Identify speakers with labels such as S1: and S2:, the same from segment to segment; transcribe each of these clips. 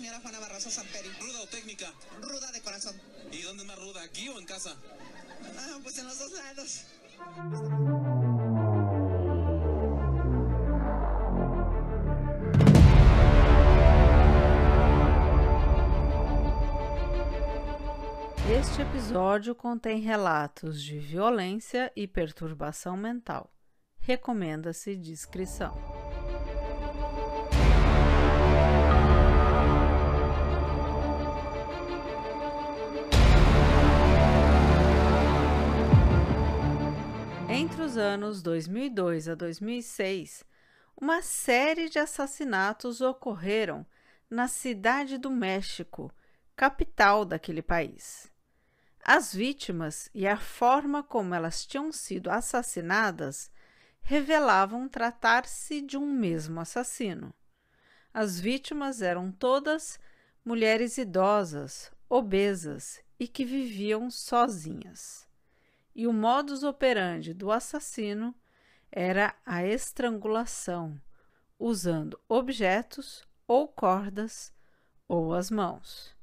S1: señora Juana Barraza Samperi.
S2: ¿Ruda o técnica?
S1: Ruda de corazón.
S2: ¿Y dónde es más ruda, aquí o en casa?
S1: Ah, pues en los dos lados.
S3: Este episódio contém relatos de violência e perturbação mental. Recomenda-se discrição. Entre os anos 2002 a 2006, uma série de assassinatos ocorreram na Cidade do México, capital daquele país. As vítimas e a forma como elas tinham sido assassinadas revelavam tratar-se de um mesmo assassino. As vítimas eram todas mulheres idosas, obesas e que viviam sozinhas e o modus operandi do assassino era a estrangulação, usando objetos ou cordas ou as mãos.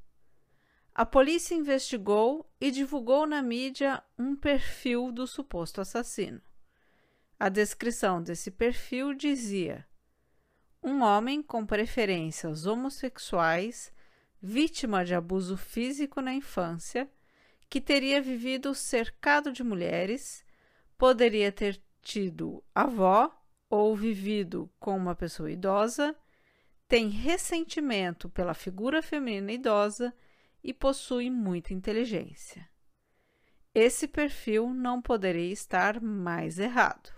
S3: A polícia investigou e divulgou na mídia um perfil do suposto assassino. A descrição desse perfil dizia: um homem com preferências homossexuais, vítima de abuso físico na infância que teria vivido cercado de mulheres, poderia ter tido avó ou vivido com uma pessoa idosa, tem ressentimento pela figura feminina idosa e possui muita inteligência. Esse perfil não poderia estar mais errado.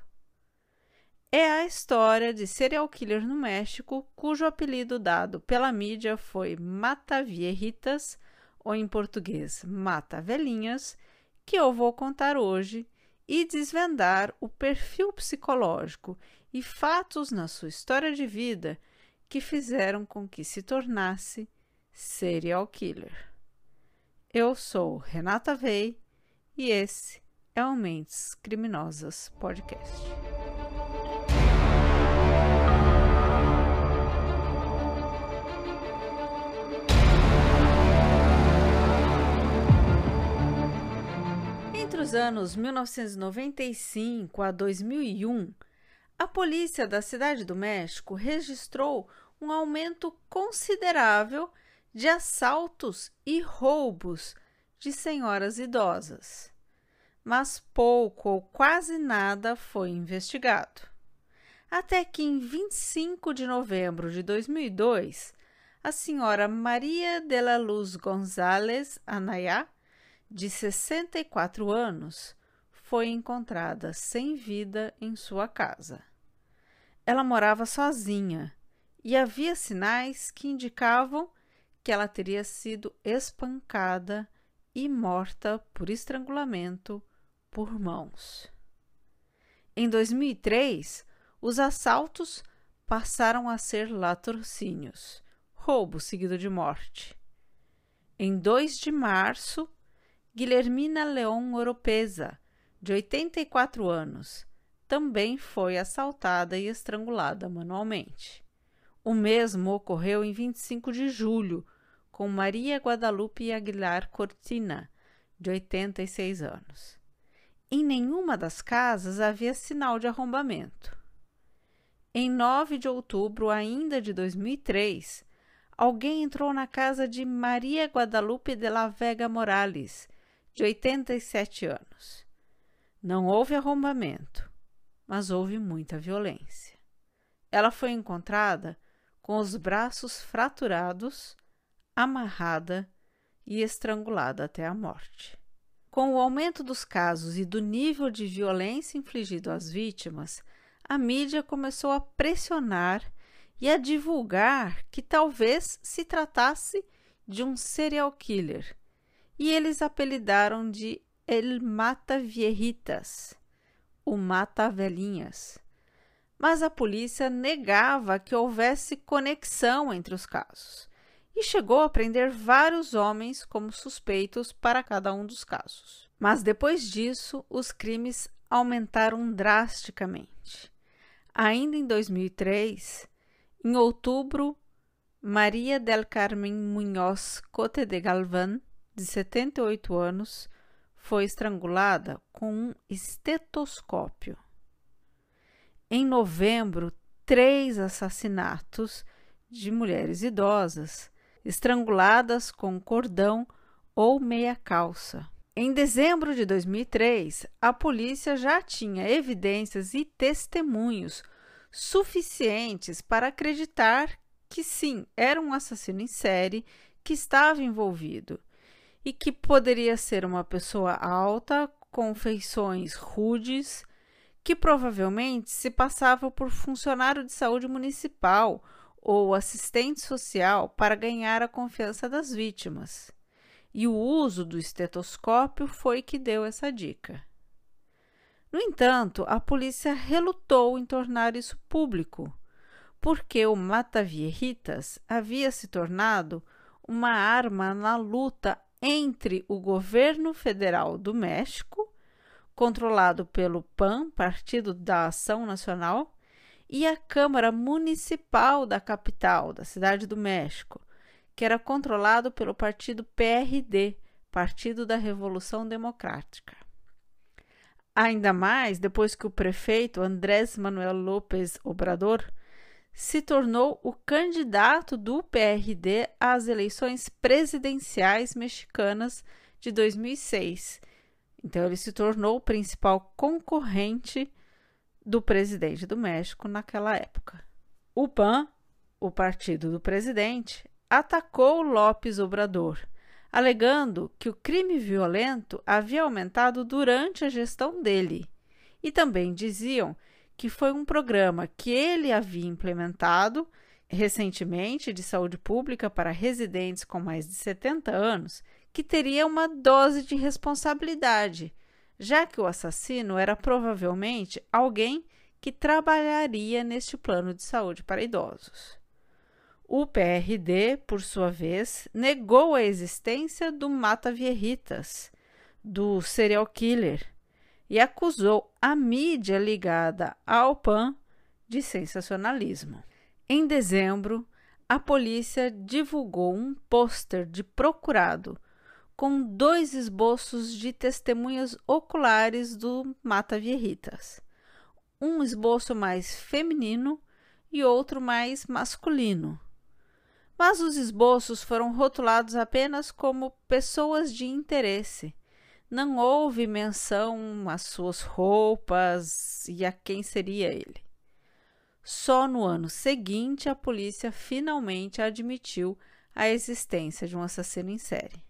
S3: É a história de serial killer no México, cujo apelido dado pela mídia foi Matavierritas, ou em português Mata Velhinhas, que eu vou contar hoje e desvendar o perfil psicológico e fatos na sua história de vida que fizeram com que se tornasse serial killer. Eu sou Renata Vei e esse é o Mentes Criminosas Podcast. Entre os anos 1995 a 2001, a polícia da Cidade do México registrou um aumento considerável de assaltos e roubos de senhoras idosas, mas pouco ou quase nada foi investigado. Até que em 25 de novembro de 2002, a senhora Maria de la Luz González Anayá de 64 anos, foi encontrada sem vida em sua casa. Ela morava sozinha e havia sinais que indicavam que ela teria sido espancada e morta por estrangulamento por mãos. Em 2003, os assaltos passaram a ser latrocínios, roubo seguido de morte. Em 2 de março, Guilhermina Leon Oropesa, de 84 anos, também foi assaltada e estrangulada manualmente. O mesmo ocorreu em 25 de julho com Maria Guadalupe Aguilar Cortina, de 86 anos. Em nenhuma das casas havia sinal de arrombamento. Em 9 de outubro ainda de 2003, alguém entrou na casa de Maria Guadalupe de la Vega Morales, de 87 anos. Não houve arrombamento, mas houve muita violência. Ela foi encontrada com os braços fraturados, amarrada e estrangulada até a morte. Com o aumento dos casos e do nível de violência infligido às vítimas, a mídia começou a pressionar e a divulgar que talvez se tratasse de um serial killer e eles apelidaram de El Mata Viejitas, o Mata Velhinhas. Mas a polícia negava que houvesse conexão entre os casos e chegou a prender vários homens como suspeitos para cada um dos casos. Mas depois disso, os crimes aumentaram drasticamente. Ainda em 2003, em outubro, Maria del Carmen Munhoz Cote de Galván, de 78 anos, foi estrangulada com um estetoscópio. Em novembro, três assassinatos de mulheres idosas, estranguladas com cordão ou meia calça. Em dezembro de 2003, a polícia já tinha evidências e testemunhos suficientes para acreditar que sim, era um assassino em série que estava envolvido e que poderia ser uma pessoa alta, com feições rudes, que provavelmente se passava por funcionário de saúde municipal ou assistente social para ganhar a confiança das vítimas. E o uso do estetoscópio foi que deu essa dica. No entanto, a polícia relutou em tornar isso público, porque o Matavierritas havia se tornado uma arma na luta entre o governo federal do México, controlado pelo PAN, Partido da Ação Nacional, e a Câmara Municipal da capital, da Cidade do México, que era controlado pelo partido PRD, Partido da Revolução Democrática. Ainda mais depois que o prefeito Andrés Manuel López Obrador se tornou o candidato do PRD às eleições presidenciais mexicanas de 2006. Então, ele se tornou o principal concorrente do presidente do México naquela época. O PAN, o partido do presidente, atacou Lopes Obrador, alegando que o crime violento havia aumentado durante a gestão dele. E também diziam que foi um programa que ele havia implementado recentemente de saúde pública para residentes com mais de 70 anos, que teria uma dose de responsabilidade, já que o assassino era provavelmente alguém que trabalharia neste plano de saúde para idosos. O PRD, por sua vez, negou a existência do Mata Vierritas, do serial killer, e acusou a mídia ligada ao PAN de sensacionalismo. Em dezembro, a polícia divulgou um pôster de procurado com dois esboços de testemunhas oculares do Mata Vierritas. Um esboço mais feminino e outro mais masculino. Mas os esboços foram rotulados apenas como pessoas de interesse não houve menção às suas roupas e a quem seria ele. Só no ano seguinte a polícia finalmente admitiu a existência de um assassino em série.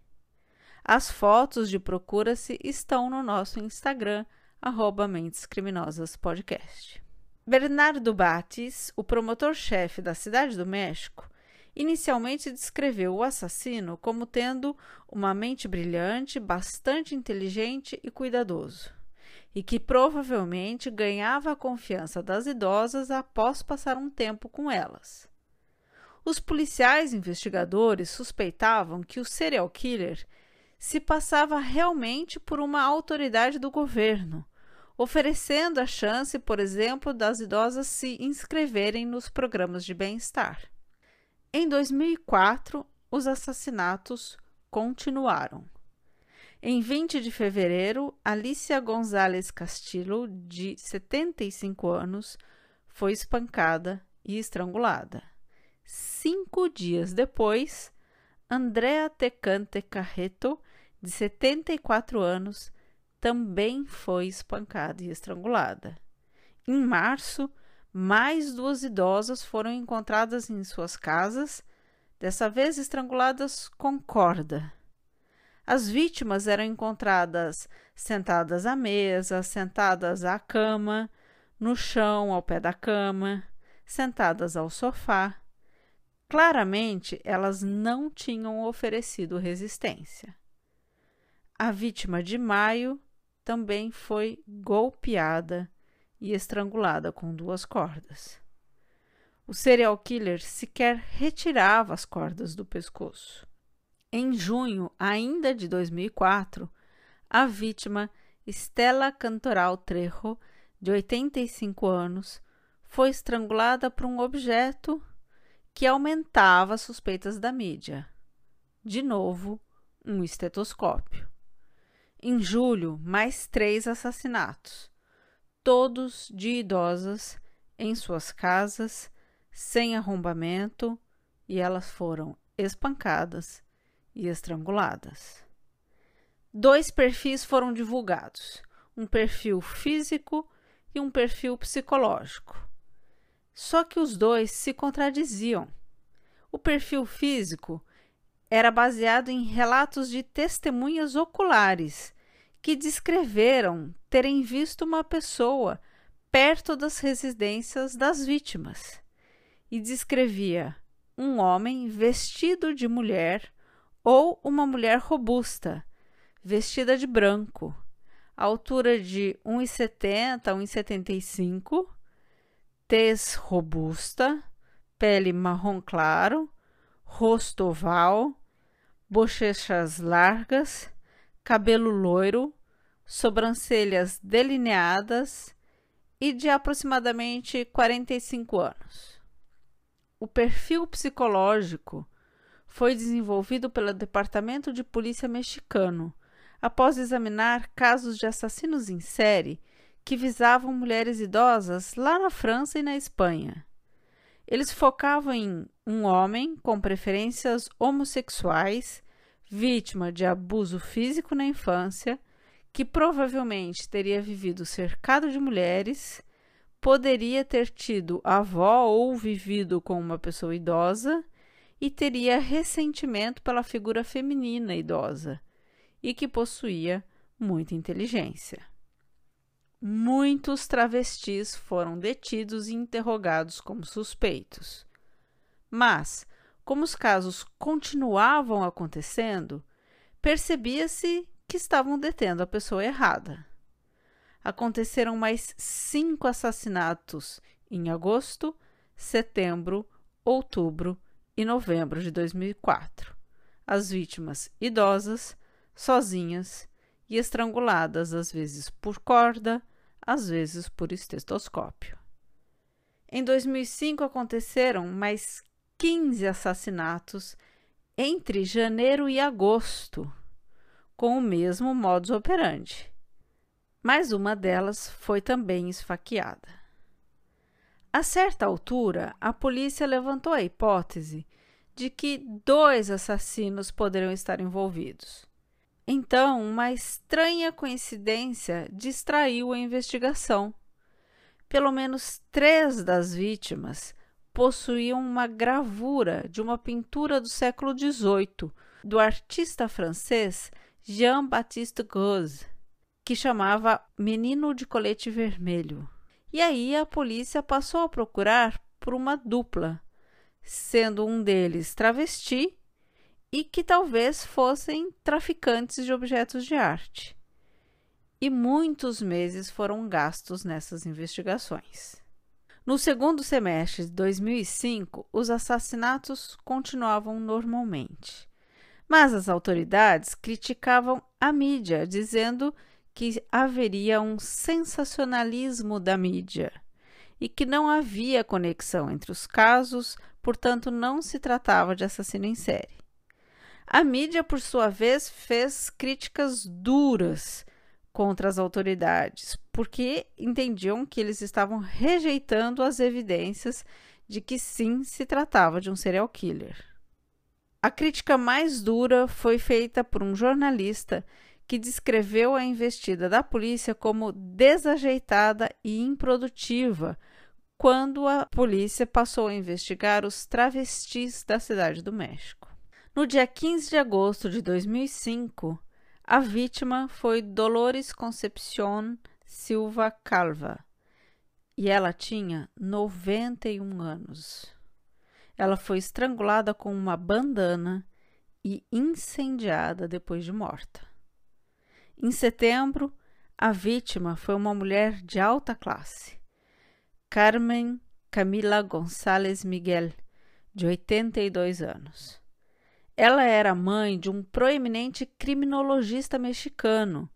S3: As fotos de Procura-se estão no nosso Instagram, arroba Mentes Criminosas Podcast. Bernardo Batis, o promotor-chefe da Cidade do México, inicialmente descreveu o assassino como tendo uma mente brilhante, bastante inteligente e cuidadoso, e que provavelmente ganhava a confiança das idosas após passar um tempo com elas. Os policiais investigadores suspeitavam que o serial killer se passava realmente por uma autoridade do governo, oferecendo a chance, por exemplo, das idosas se inscreverem nos programas de bem-estar. Em 2004, os assassinatos continuaram. Em 20 de fevereiro, Alicia Gonzalez Castillo, de 75 anos, foi espancada e estrangulada. Cinco dias depois, Andrea Tecante Carreto, de 74 anos, também foi espancada e estrangulada. Em março, mais duas idosas foram encontradas em suas casas, dessa vez estranguladas com corda. As vítimas eram encontradas sentadas à mesa, sentadas à cama, no chão ao pé da cama, sentadas ao sofá. Claramente, elas não tinham oferecido resistência. A vítima de maio também foi golpeada e estrangulada com duas cordas. O serial killer sequer retirava as cordas do pescoço. Em junho, ainda de 2004, a vítima, Stella Cantoral Trejo, de 85 anos, foi estrangulada por um objeto que aumentava as suspeitas da mídia. De novo, um estetoscópio. Em julho, mais três assassinatos, todos de idosas em suas casas, sem arrombamento, e elas foram espancadas e estranguladas. Dois perfis foram divulgados: um perfil físico e um perfil psicológico. Só que os dois se contradiziam. O perfil físico era baseado em relatos de testemunhas oculares que descreveram terem visto uma pessoa perto das residências das vítimas. E descrevia um homem vestido de mulher ou uma mulher robusta, vestida de branco, altura de 1,70 a 1,75, tez robusta, pele marrom claro, rosto oval, bochechas largas, cabelo loiro, sobrancelhas delineadas e de aproximadamente 45 anos. O perfil psicológico foi desenvolvido pelo Departamento de Polícia mexicano após examinar casos de assassinos em série que visavam mulheres idosas lá na França e na Espanha. Eles focavam em um homem com preferências homossexuais, vítima de abuso físico na infância, que provavelmente teria vivido cercado de mulheres, poderia ter tido avó ou vivido com uma pessoa idosa e teria ressentimento pela figura feminina idosa e que possuía muita inteligência. Muitos travestis foram detidos e interrogados como suspeitos. Mas, como os casos continuavam acontecendo, percebia-se que estavam detendo a pessoa errada. Aconteceram mais cinco assassinatos em agosto, setembro, outubro e novembro de 2004. As vítimas idosas, sozinhas e estranguladas, às vezes por corda, às vezes por estetoscópio. Em 2005 aconteceram mais 15 assassinatos entre janeiro e agosto, com o mesmo modus operandi. Mas uma delas foi também esfaqueada. A certa altura, a polícia levantou a hipótese de que dois assassinos poderiam estar envolvidos. Então, uma estranha coincidência distraiu a investigação. Pelo menos três das vítimas possuíam uma gravura de uma pintura do século XVIII do artista francês Jean-Baptiste Grose, que chamava Menino de Colete Vermelho. E aí a polícia passou a procurar por uma dupla, sendo um deles travesti e que talvez fossem traficantes de objetos de arte. E muitos meses foram gastos nessas investigações. No segundo semestre de 2005, os assassinatos continuavam normalmente. Mas as autoridades criticavam a mídia, dizendo que haveria um sensacionalismo da mídia e que não havia conexão entre os casos, portanto, não se tratava de assassino em série. A mídia, por sua vez, fez críticas duras contra as autoridades, porque entendiam que eles estavam rejeitando as evidências de que sim se tratava de um serial killer. A crítica mais dura foi feita por um jornalista que descreveu a investida da polícia como desajeitada e improdutiva quando a polícia passou a investigar os travestis da cidade do México. No dia 15 de agosto de 2005, a vítima foi Dolores Concepcion Silva Calva e ela tinha 91 anos. Ela foi estrangulada com uma bandana e incendiada depois de morta. Em setembro, a vítima foi uma mulher de alta classe, Carmen Camila Gonçalves Miguel, de 82 anos. Ela era mãe de um proeminente criminologista mexicano,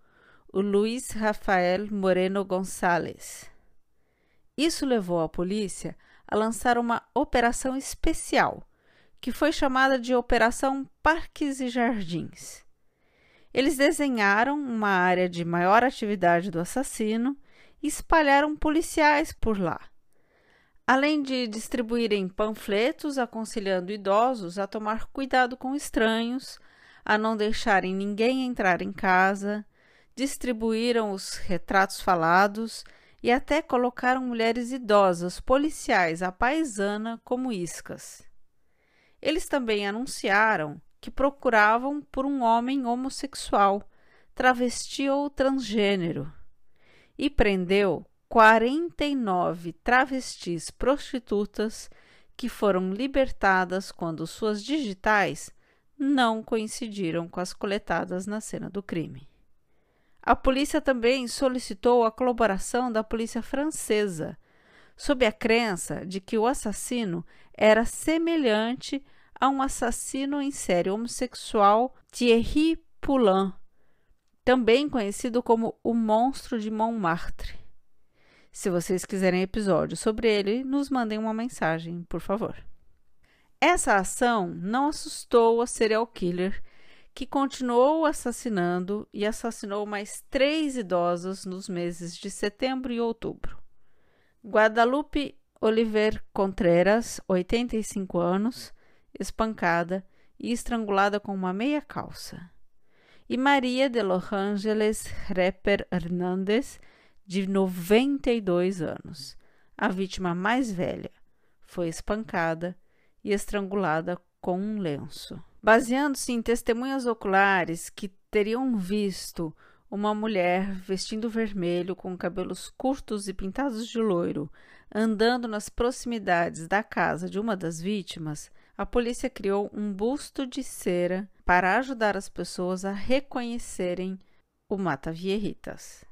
S3: o Luiz Rafael Moreno Gonçalves. Isso levou a polícia a lançar uma operação especial, que foi chamada de Operação Parques e Jardins. Eles desenharam uma área de maior atividade do assassino e espalharam policiais por lá. Além de distribuírem panfletos aconselhando idosos a tomar cuidado com estranhos, a não deixarem ninguém entrar em casa, distribuíram os retratos falados e até colocaram mulheres idosas policiais à paisana como iscas. Eles também anunciaram que procuravam por um homem homossexual, travesti ou transgênero, e prendeu 49 travestis prostitutas que foram libertadas quando suas digitais não coincidiram com as coletadas na cena do crime. A polícia também solicitou a colaboração da polícia francesa, sob a crença de que o assassino era semelhante a um assassino em série homossexual Thierry Poulain, também conhecido como o Monstro de Montmartre. Se vocês quiserem episódio sobre ele, nos mandem uma mensagem, por favor. Essa ação não assustou a serial killer que continuou assassinando e assassinou mais três idosos nos meses de setembro e outubro. Guadalupe Oliver Contreras, 85 anos, espancada e estrangulada com uma meia calça. E Maria de Los Angeles Repper Hernandes, de 92 anos, a vítima mais velha, foi espancada e estrangulada com um lenço. Baseando-se em testemunhas oculares que teriam visto uma mulher vestindo vermelho com cabelos curtos e pintados de loiro, andando nas proximidades da casa de uma das vítimas, a polícia criou um busto de cera para ajudar as pessoas a reconhecerem o Mata-Vierritas.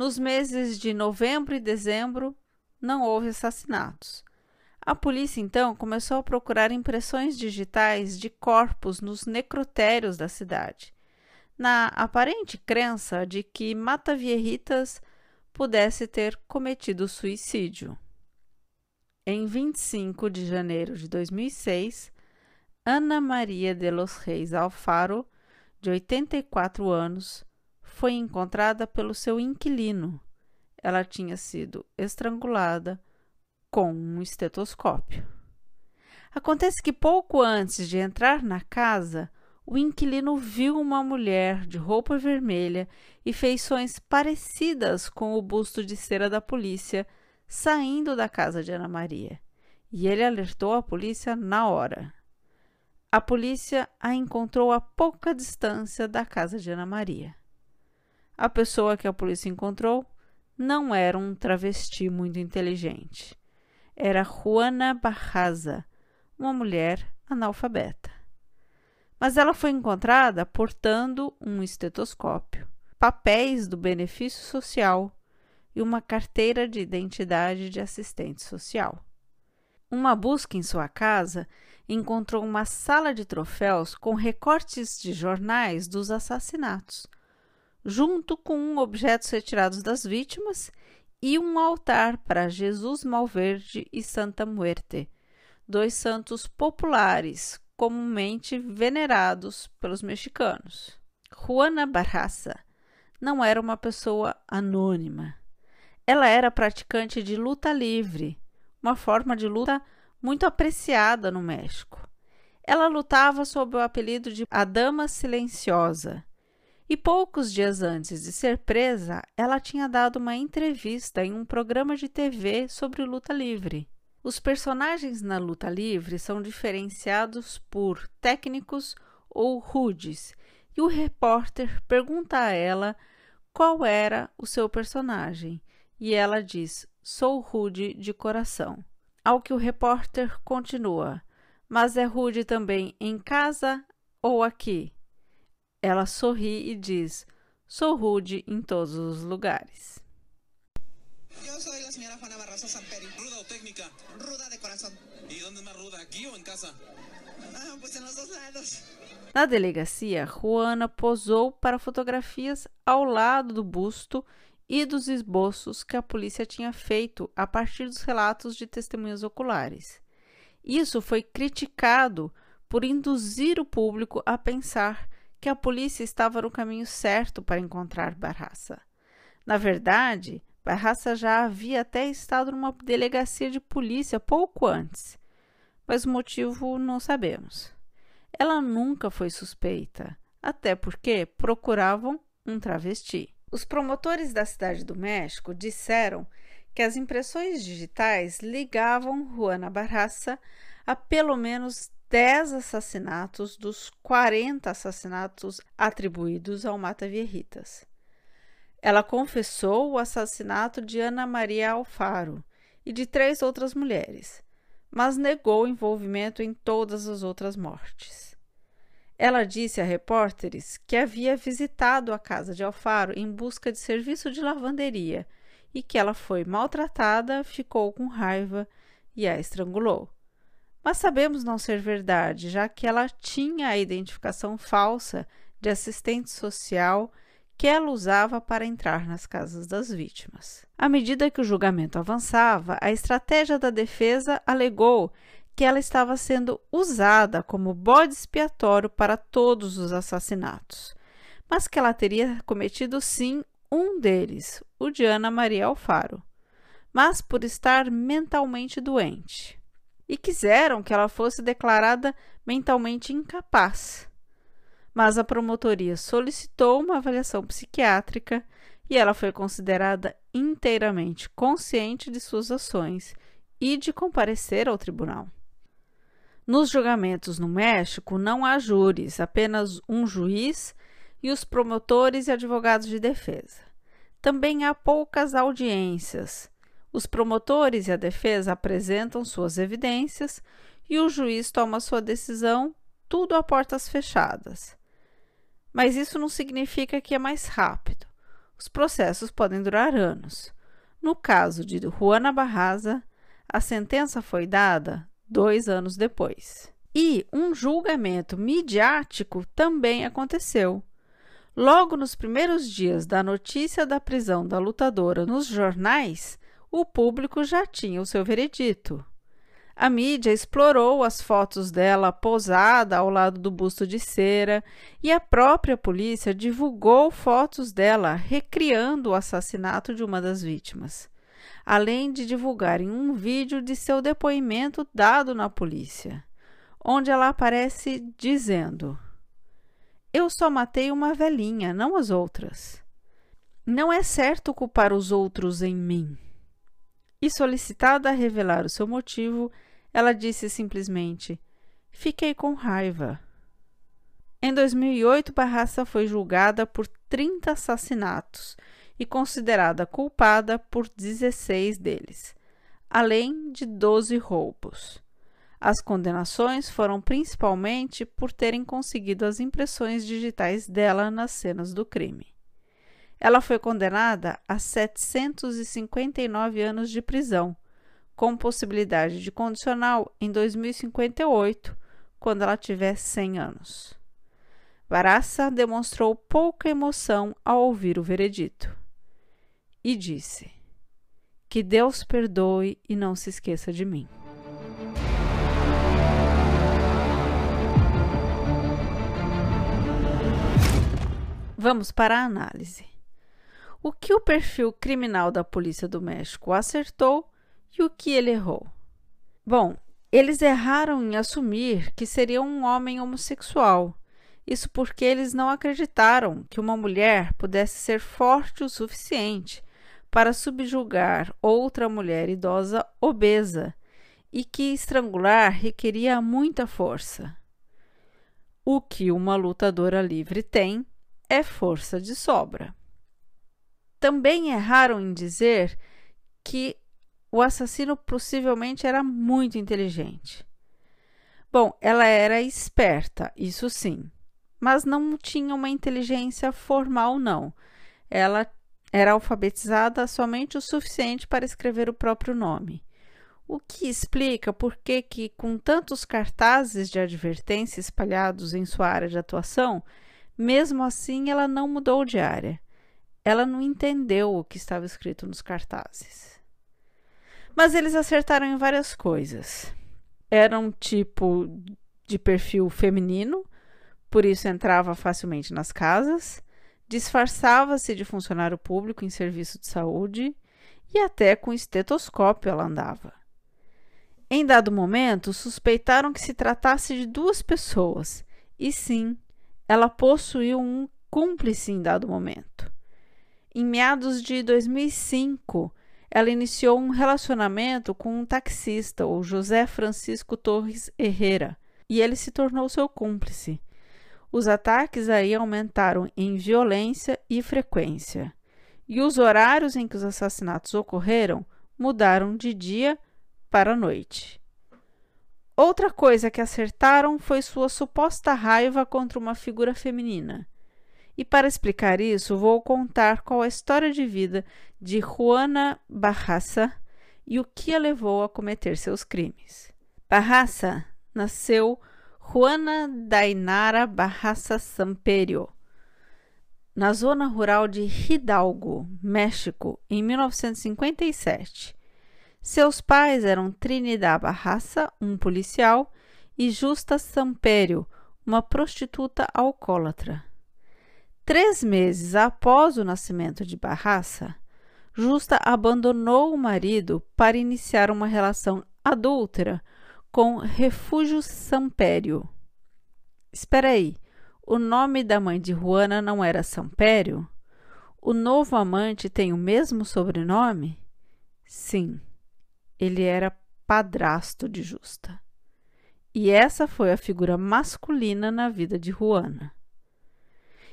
S3: Nos meses de novembro e dezembro, não houve assassinatos, a polícia então começou a procurar impressões digitais de corpos nos necrotérios da cidade, na aparente crença de que Mata Vierritas pudesse ter cometido suicídio. Em 25 de janeiro de 2006, Ana Maria de los Reis Alfaro, de 84 anos, foi encontrada pelo seu inquilino. Ela tinha sido estrangulada com um estetoscópio. Acontece que pouco antes de entrar na casa, o inquilino viu uma mulher de roupa vermelha e feições parecidas com o busto de cera da polícia saindo da casa de Ana Maria, e ele alertou a polícia na hora. A polícia a encontrou a pouca distância da casa de Ana Maria. A pessoa que a polícia encontrou não era um travesti muito inteligente era Juana Barraza, uma mulher analfabeta. Mas ela foi encontrada portando um estetoscópio, papéis do benefício social e uma carteira de identidade de assistente social. Uma busca em sua casa encontrou uma sala de troféus com recortes de jornais dos assassinatos, junto com objetos retirados das vítimas e um altar para Jesus Malverde e Santa Muerte, dois santos populares comumente venerados pelos mexicanos. Juana Barraza não era uma pessoa anônima. Ela era praticante de luta livre, uma forma de luta muito apreciada no México. Ela lutava sob o apelido de a Dama Silenciosa e poucos dias antes de ser presa, ela tinha dado uma entrevista em um programa de TV sobre luta livre. Os personagens na luta livre são diferenciados por técnicos ou rudes, e o repórter pergunta a ela qual era o seu personagem, e ela diz: Sou rude de coração. Ao que o repórter continua: Mas é rude também em casa ou aqui? Ela sorri e diz: Sou rude em todos os lugares.
S1: Yo soy la señora Juana Barraza Samperi.
S2: ¿Ruda o técnica?
S1: Ruda de.
S2: ¿Y dónde es más ruda, aquí o en casa?
S1: Ah, pues en los dos lados.
S3: Na delegacia, Juana posou para fotografias ao lado do busto e dos esboços que a polícia tinha feito a partir dos relatos de testemunhas oculares. Isso foi criticado por induzir o público a pensar que a polícia estava no caminho certo para encontrar Barraça. Na verdade, Barraça já havia até estado numa delegacia de polícia pouco antes, mas o motivo não sabemos. Ela nunca foi suspeita, até porque procuravam um travesti. Os promotores da Cidade do México disseram que as impressões digitais ligavam Juana Barraça a pelo menos 10 assassinatos dos 40 assassinatos atribuídos ao Mata Vierritas. Ela confessou o assassinato de Ana Maria Alfaro e de três outras mulheres, mas negou envolvimento em todas as outras mortes. Ela disse a repórteres que havia visitado a casa de Alfaro em busca de serviço de lavanderia e que ela foi maltratada, ficou com raiva e a estrangulou. Mas sabemos não ser verdade, já que ela tinha a identificação falsa de assistente social que ela usava para entrar nas casas das vítimas. À medida que o julgamento avançava, a estratégia da defesa alegou que ela estava sendo usada como bode expiatório para todos os assassinatos, mas que ela teria cometido sim um deles, o de Ana Maria Alfaro, mas por estar mentalmente doente. E quiseram que ela fosse declarada mentalmente incapaz mas a promotoria solicitou uma avaliação psiquiátrica e ela foi considerada inteiramente consciente de suas ações e de comparecer ao tribunal. Nos julgamentos no México não há júris, apenas um juiz e os promotores e advogados de defesa. Também há poucas audiências. Os promotores e a defesa apresentam suas evidências e o juiz toma sua decisão, tudo a portas fechadas. Mas isso não significa que é mais rápido. Os processos podem durar anos. No caso de Juana Barraza, a sentença foi dada dois anos depois. E um julgamento midiático também aconteceu. Logo nos primeiros dias da notícia da prisão da lutadora nos jornais, o público já tinha o seu veredito. A mídia explorou as fotos dela posada ao lado do busto de cera e a própria polícia divulgou fotos dela recriando o assassinato de uma das vítimas, além de divulgarem um vídeo de seu depoimento dado na polícia, onde ela aparece dizendo: Eu só matei uma velhinha, não as outras. Não é certo culpar os outros em mim. E solicitada a revelar o seu motivo, ela disse simplesmente: Fiquei com raiva. Em 2008, Barraça foi julgada por 30 assassinatos e considerada culpada por 16 deles, além de 12 roubos. As condenações foram principalmente por terem conseguido as impressões digitais dela nas cenas do crime. Ela foi condenada a 759 anos de prisão com possibilidade de condicional em 2058, quando ela tiver 100 anos. Barassa demonstrou pouca emoção ao ouvir o veredito e disse: Que Deus perdoe e não se esqueça de mim. Vamos para a análise. O que o perfil criminal da Polícia do México acertou e o que ele errou? Bom, eles erraram em assumir que seria um homem homossexual. Isso porque eles não acreditaram que uma mulher pudesse ser forte o suficiente para subjugar outra mulher idosa obesa e que estrangular requeria muita força. O que uma lutadora livre tem é força de sobra. Também erraram em dizer que o assassino possivelmente era muito inteligente. Bom, ela era esperta, isso sim, mas não tinha uma inteligência formal, não. Ela era alfabetizada somente o suficiente para escrever o próprio nome. O que explica por que, que, com tantos cartazes de advertência espalhados em sua área de atuação, mesmo assim ela não mudou de área. Ela não entendeu o que estava escrito nos cartazes. Mas eles acertaram em várias coisas. Era um tipo de perfil feminino, por isso entrava facilmente nas casas, disfarçava-se de funcionário público em serviço de saúde e até com estetoscópio ela andava. Em dado momento, suspeitaram que se tratasse de duas pessoas, e sim, ela possuiu um cúmplice em dado momento. Em meados de 2005, ela iniciou um relacionamento com um taxista, o José Francisco Torres Herrera, e ele se tornou seu cúmplice. Os ataques aí aumentaram em violência e frequência, e os horários em que os assassinatos ocorreram mudaram de dia para noite. Outra coisa que acertaram foi sua suposta raiva contra uma figura feminina. E para explicar isso, vou contar qual a história de vida de Juana Barraça e o que a levou a cometer seus crimes. Barraça nasceu Juana Dainara Barraça Samperio, na zona rural de Hidalgo, México, em 1957. Seus pais eram Trinidad Barraça, um policial, e Justa Samperio, uma prostituta alcoólatra. Três meses após o nascimento de Barraça, Justa abandonou o marido para iniciar uma relação adúltera com Refúgio Sampério. Espera aí, o nome da mãe de Juana não era Sampério? O novo amante tem o mesmo sobrenome? Sim, ele era padrasto de Justa. E essa foi a figura masculina na vida de Juana.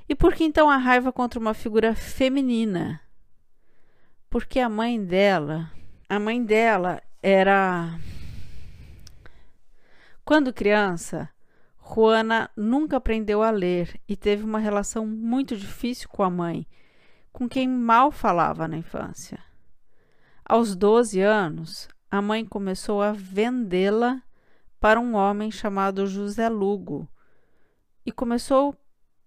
S3: E por que então a raiva contra uma figura feminina? Porque a mãe dela, a mãe dela era quando criança, Juana nunca aprendeu a ler e teve uma relação muito difícil com a mãe, com quem mal falava na infância. Aos 12 anos, a mãe começou a vendê-la para um homem chamado José Lugo e começou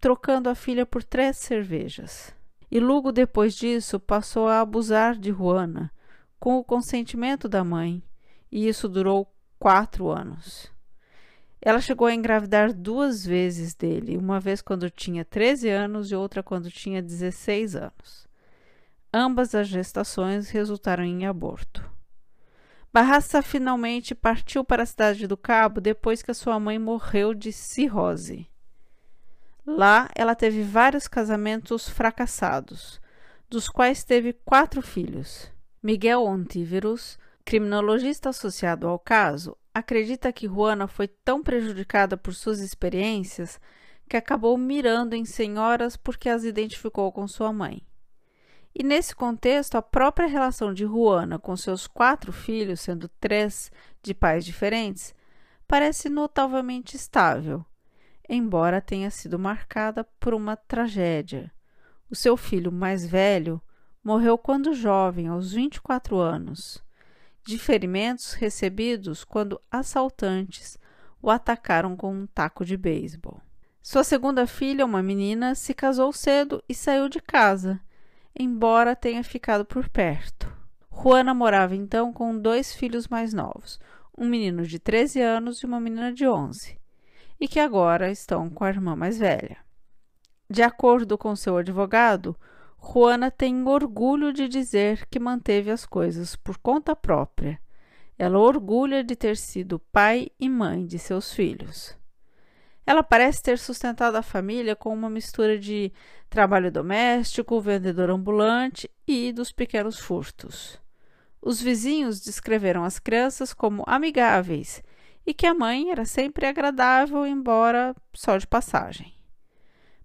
S3: trocando a filha por três cervejas. E Lugo, depois disso, passou a abusar de Juana, com o consentimento da mãe, e isso durou quatro anos. Ela chegou a engravidar duas vezes dele, uma vez quando tinha 13 anos e outra quando tinha 16 anos. Ambas as gestações resultaram em aborto. Barraça finalmente partiu para a cidade do Cabo depois que a sua mãe morreu de cirrose. Lá, ela teve vários casamentos fracassados, dos quais teve quatro filhos. Miguel Ontíveros, criminologista associado ao caso, acredita que Juana foi tão prejudicada por suas experiências que acabou mirando em senhoras porque as identificou com sua mãe. E nesse contexto, a própria relação de Juana com seus quatro filhos, sendo três de pais diferentes, parece notavelmente estável, embora tenha sido marcada por uma tragédia. O seu filho mais velho morreu quando jovem, aos 24 anos, de ferimentos recebidos quando assaltantes o atacaram com um taco de beisebol. Sua segunda filha, uma menina, se casou cedo e saiu de casa, embora tenha ficado por perto. Juana morava então com dois filhos mais novos, um menino de 13 anos e uma menina de 11 e que agora estão com a irmã mais velha. De acordo com seu advogado, Juana tem orgulho de dizer que manteve as coisas por conta própria. Ela orgulha de ter sido pai e mãe de seus filhos. Ela parece ter sustentado a família com uma mistura de trabalho doméstico, vendedor ambulante e dos pequenos furtos. Os vizinhos descreveram as crianças como amigáveis e que a mãe era sempre agradável, embora só de passagem.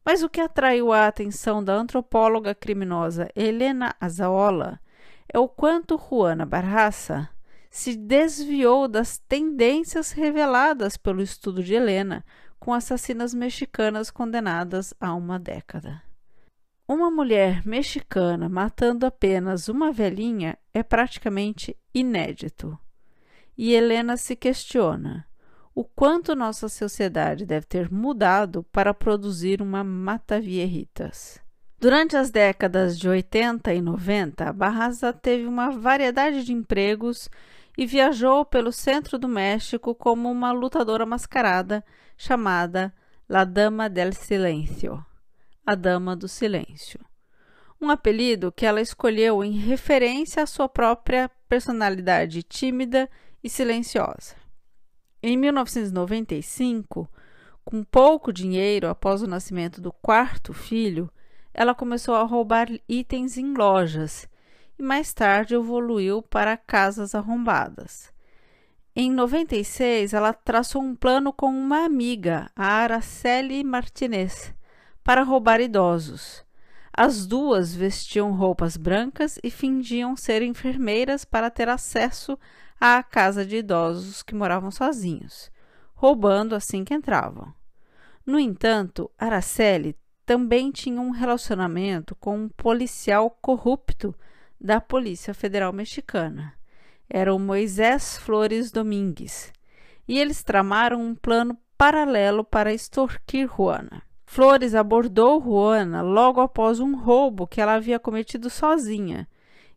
S3: Mas o que atraiu a atenção da antropóloga criminosa Helena Azaola é o quanto Juana Barraça se desviou das tendências reveladas pelo estudo de Helena com assassinas mexicanas condenadas a uma década. Uma mulher mexicana matando apenas uma velhinha é praticamente inédito. E Helena se questiona o quanto nossa sociedade deve ter mudado para produzir uma Mata Vierritas. Durante as décadas de 80 e 90, Barraza teve uma variedade de empregos e viajou pelo centro do México como uma lutadora mascarada chamada La Dama del Silencio a Dama do Silêncio. Um apelido que ela escolheu em referência à sua própria personalidade tímida e silenciosa. Em 1995, com pouco dinheiro após o nascimento do quarto filho, ela começou a roubar itens em lojas e mais tarde evoluiu para casas arrombadas. Em 96, ela traçou um plano com uma amiga, a Araceli Martinez, para roubar idosos. As duas vestiam roupas brancas e fingiam ser enfermeiras para ter acesso à casa de idosos que moravam sozinhos, roubando assim que entravam. No entanto, Araceli também tinha um relacionamento com um policial corrupto da Polícia Federal Mexicana. Era o Moisés Flores Domingues, e eles tramaram um plano paralelo para extorquir Juana. Flores abordou Juana logo após um roubo que ela havia cometido sozinha,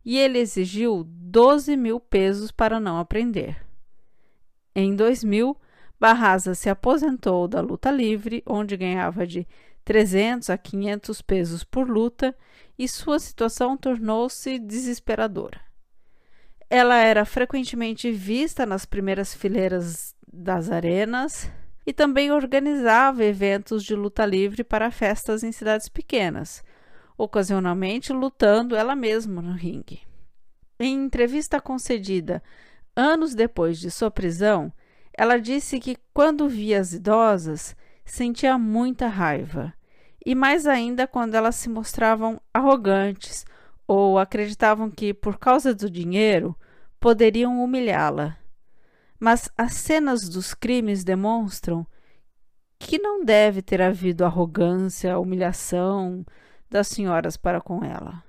S3: e ele exigiu 12 mil pesos para não aprender. Em 2000, Barraza se aposentou da luta livre, onde ganhava de 300 a 500 pesos por luta, e sua situação tornou-se desesperadora. Ela era frequentemente vista nas primeiras fileiras das arenas e também organizava eventos de luta livre para festas em cidades pequenas, ocasionalmente lutando ela mesma no ringue. Em entrevista concedida anos depois de sua prisão, ela disse que quando via as idosas sentia muita raiva e mais ainda quando elas se mostravam arrogantes ou acreditavam que, por causa do dinheiro, poderiam humilhá-la. Mas as cenas dos crimes demonstram que não deve ter havido arrogância, humilhação das senhoras para com ela.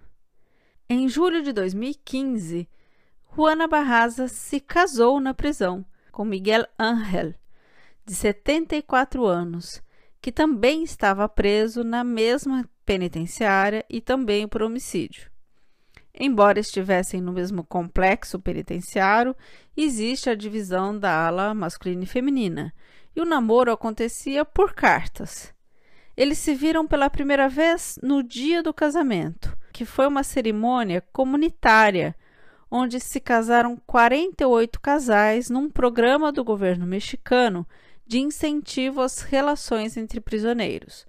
S3: Em julho de 2015, Juana Barraza se casou na prisão com Miguel Ángel, de 74 anos, que também estava preso na mesma penitenciária e também por homicídio. Embora estivessem no mesmo complexo penitenciário, existe a divisão da ala masculina e feminina, e o namoro acontecia por cartas. Eles se viram pela primeira vez no dia do casamento, que foi uma cerimônia comunitária, onde se casaram 48 casais num programa do governo mexicano de incentivo às relações entre prisioneiros.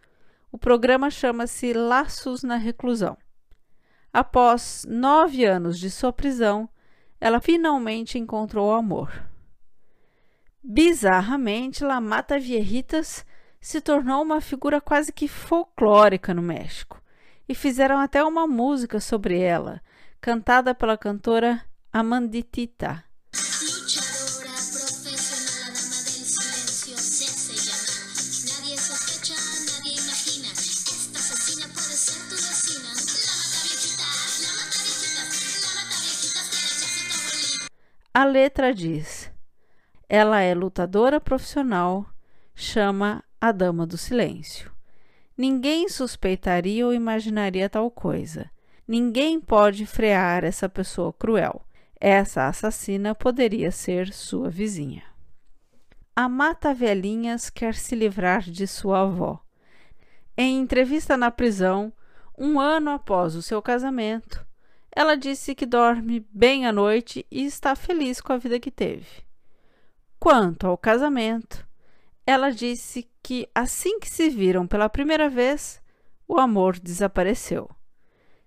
S3: O programa chama-se Laços na Reclusão. Após nove anos de sua prisão, ela finalmente encontrou o amor. Bizarramente, La Mata Viejitas se tornou uma figura quase que folclórica no México e fizeram até uma música sobre ela, cantada pela cantora Amanditita. A letra diz: Ela é lutadora profissional, chama a Dama do Silêncio. Ninguém suspeitaria ou imaginaria tal coisa. Ninguém pode frear essa pessoa cruel. Essa assassina poderia ser sua vizinha. A Mata Velhinhas quer se livrar de sua avó. Em entrevista na prisão, um ano após o seu casamento, ela disse que dorme bem à noite e está feliz com a vida que teve. Quanto ao casamento, ela disse que assim que se viram pela primeira vez, o amor desapareceu.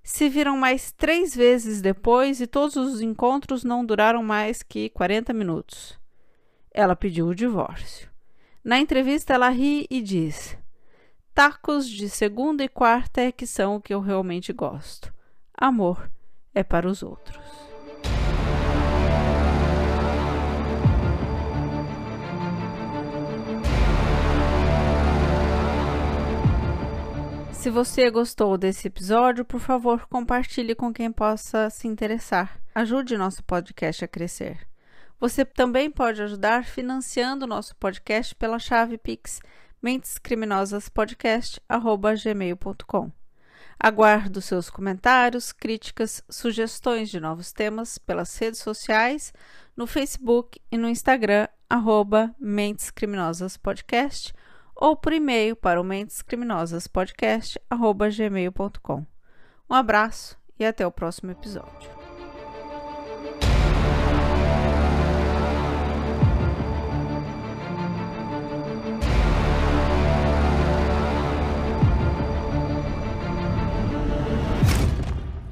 S3: Se viram mais três vezes depois e todos os encontros não duraram mais que 40 minutos. Ela pediu o divórcio. Na entrevista, ela ri e diz: Tacos de segunda e quarta é que são o que eu realmente gosto. Amor é para os outros. Se você gostou desse episódio, por favor, compartilhe com quem possa se interessar. Ajude nosso podcast a crescer. Você também pode ajudar financiando nosso podcast pela chave Pix mentescriminosaspodcast@gmail.com. Aguardo seus comentários, críticas, sugestões de novos temas pelas redes sociais, no Facebook e no Instagram, arroba Mentes Criminosas Podcast, ou por e-mail para o mentescriminosaspodcast.gmail.com. Um abraço e até o próximo episódio.